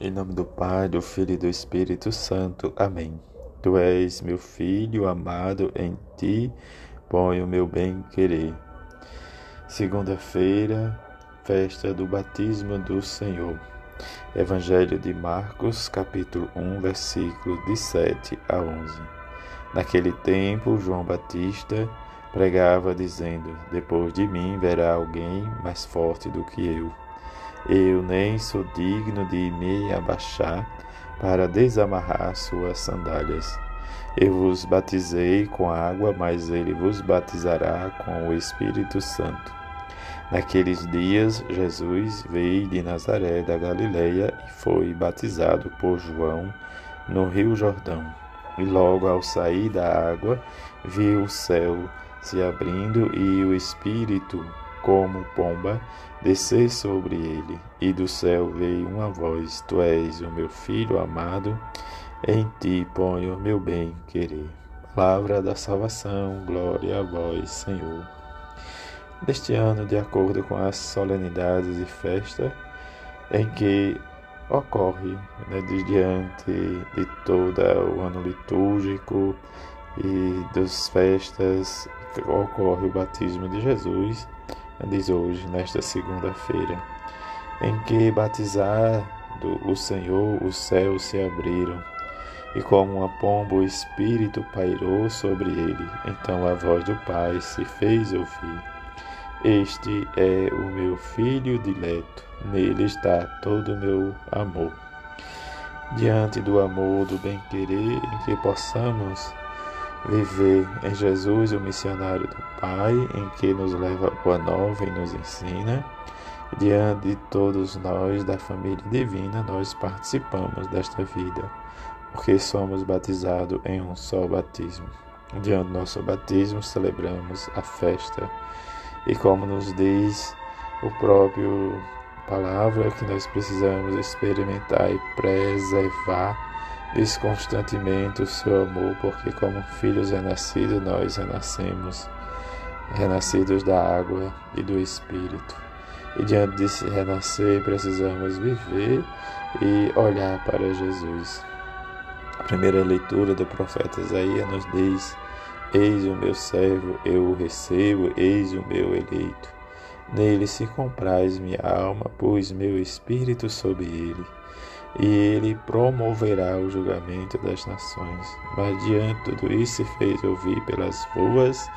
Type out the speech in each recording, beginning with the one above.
Em nome do Pai, do Filho e do Espírito Santo. Amém. Tu és meu filho amado, em ti ponho meu bem-querer. Segunda-feira, festa do batismo do Senhor. Evangelho de Marcos, capítulo 1, versículos de 7 a 11. Naquele tempo, João Batista pregava dizendo: Depois de mim verá alguém mais forte do que eu eu nem sou digno de me abaixar para desamarrar suas sandálias. Eu vos batizei com água, mas ele vos batizará com o Espírito Santo. Naqueles dias, Jesus veio de Nazaré da Galileia e foi batizado por João no Rio Jordão. E logo ao sair da água, viu o céu se abrindo e o Espírito como pomba, descer sobre ele, e do céu veio uma voz: Tu és o meu filho amado, em ti ponho meu bem querer. Palavra da salvação, glória a vós, Senhor. Neste ano, de acordo com as solenidades e festa em que ocorre né, diante de todo o ano litúrgico e das festas, ocorre o batismo de Jesus diz hoje, nesta segunda-feira, em que batizado o Senhor, os céus se abriram, e como uma pomba o Espírito pairou sobre ele. Então a voz do Pai se fez ouvir. Este é o meu filho dileto, nele está todo o meu amor. Diante do amor, do bem-querer, em que possamos viver em Jesus, o missionário do Pai, em que nos leva a boa nova e nos ensina. Diante de todos nós da família divina, nós participamos desta vida, porque somos batizados em um só batismo. Diante do nosso batismo, celebramos a festa. E como nos diz o próprio palavra, que nós precisamos experimentar e preservar Diz constantemente o seu amor, porque como filhos renascidos, nós renascemos, renascidos da água e do Espírito. E diante desse renascer, precisamos viver e olhar para Jesus. A primeira leitura do profeta Isaías nos diz: Eis o meu servo, eu o recebo, eis o meu eleito. Nele se compraz minha alma, pus meu espírito sobre ele e ele promoverá o julgamento das nações. Mas diante de tudo isso se fez ouvir pelas ruas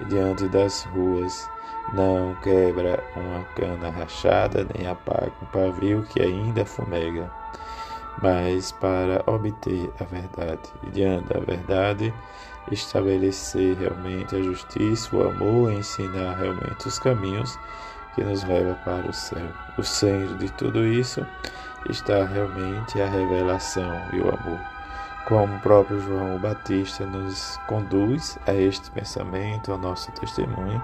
e diante das ruas. Não quebra uma cana rachada, nem apaga um pavio que ainda fumega, mas para obter a verdade, e diante da verdade, estabelecer realmente a justiça, o amor, ensinar realmente os caminhos que nos levam para o céu. O centro de tudo isso está realmente a revelação e o amor. Como o próprio João Batista nos conduz a este pensamento, ao nosso testemunho,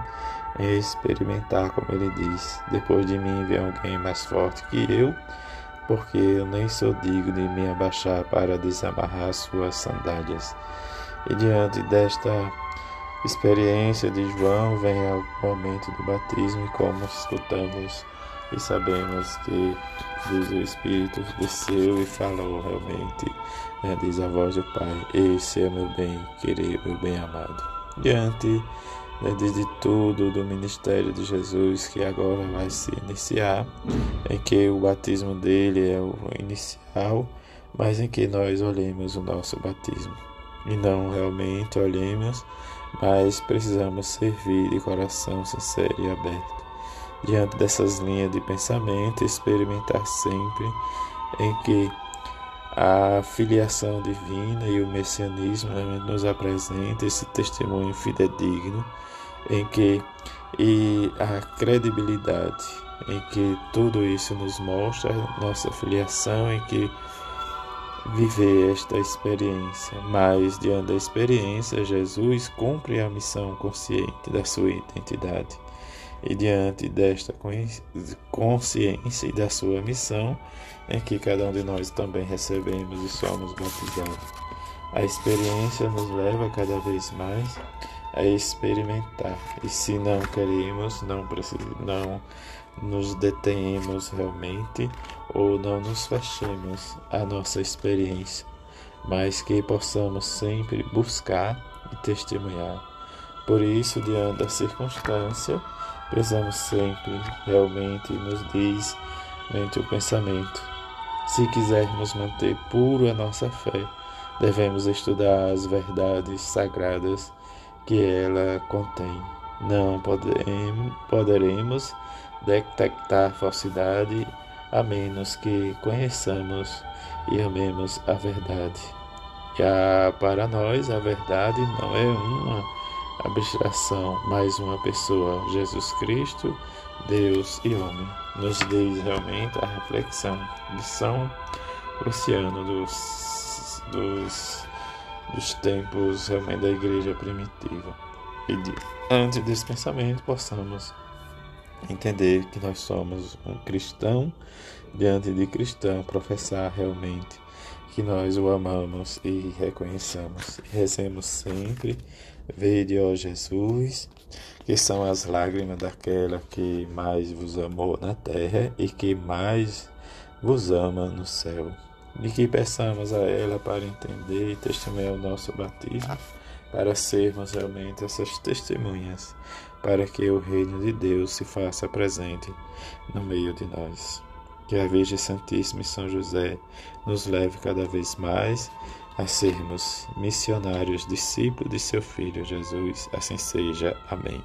em experimentar, como ele diz: depois de mim vem alguém mais forte que eu, porque eu nem sou digno de me abaixar para desamarrar suas sandálias. E diante desta experiência de João, vem o momento do batismo, e como escutamos e sabemos que diz o Espírito desceu e falou realmente, né, diz a voz do Pai, esse é meu bem querer, meu bem amado. Diante né, de tudo do ministério de Jesus que agora vai se iniciar, em que o batismo dele é o inicial, mas em que nós olhemos o nosso batismo e não realmente olhemos, mas precisamos servir de coração sincero e aberto. Diante dessas linhas de pensamento, experimentar sempre em que a filiação divina e o messianismo nos apresenta esse testemunho fidedigno em que e a credibilidade em que tudo isso nos mostra nossa filiação em que viver esta experiência, mas diante da experiência Jesus cumpre a missão consciente da sua identidade e diante desta consciência e da sua missão, em que cada um de nós também recebemos e somos batizados. A experiência nos leva cada vez mais a experimentar. E se não queremos, não, não nos detenhamos realmente ou não nos fechemos à nossa experiência, mas que possamos sempre buscar e testemunhar. Por isso, diante da circunstância, precisamos sempre realmente nos diz mente o pensamento. Se quisermos manter puro a nossa fé, devemos estudar as verdades sagradas que ela contém. Não poderemos, poderemos detectar falsidade a menos que conheçamos e amemos a verdade. A, para nós, a verdade não é uma abstração, mas uma pessoa, Jesus Cristo, Deus e homem. Nos diz realmente a reflexão de São Luciano dos, dos, dos tempos realmente da igreja primitiva. E diante desse pensamento, possamos entender que nós somos um cristão diante de cristão, professar realmente que nós o amamos e reconheçamos. E rezemos sempre, vede, ó Jesus, que são as lágrimas daquela que mais vos amou na terra e que mais vos ama no céu. E que peçamos a ela para entender e testemunhar o nosso batismo, para sermos realmente essas testemunhas para que o reino de Deus se faça presente no meio de nós. Que a Virgem Santíssima e São José nos leve cada vez mais a sermos missionários, discípulos de seu Filho Jesus. Assim seja. Amém.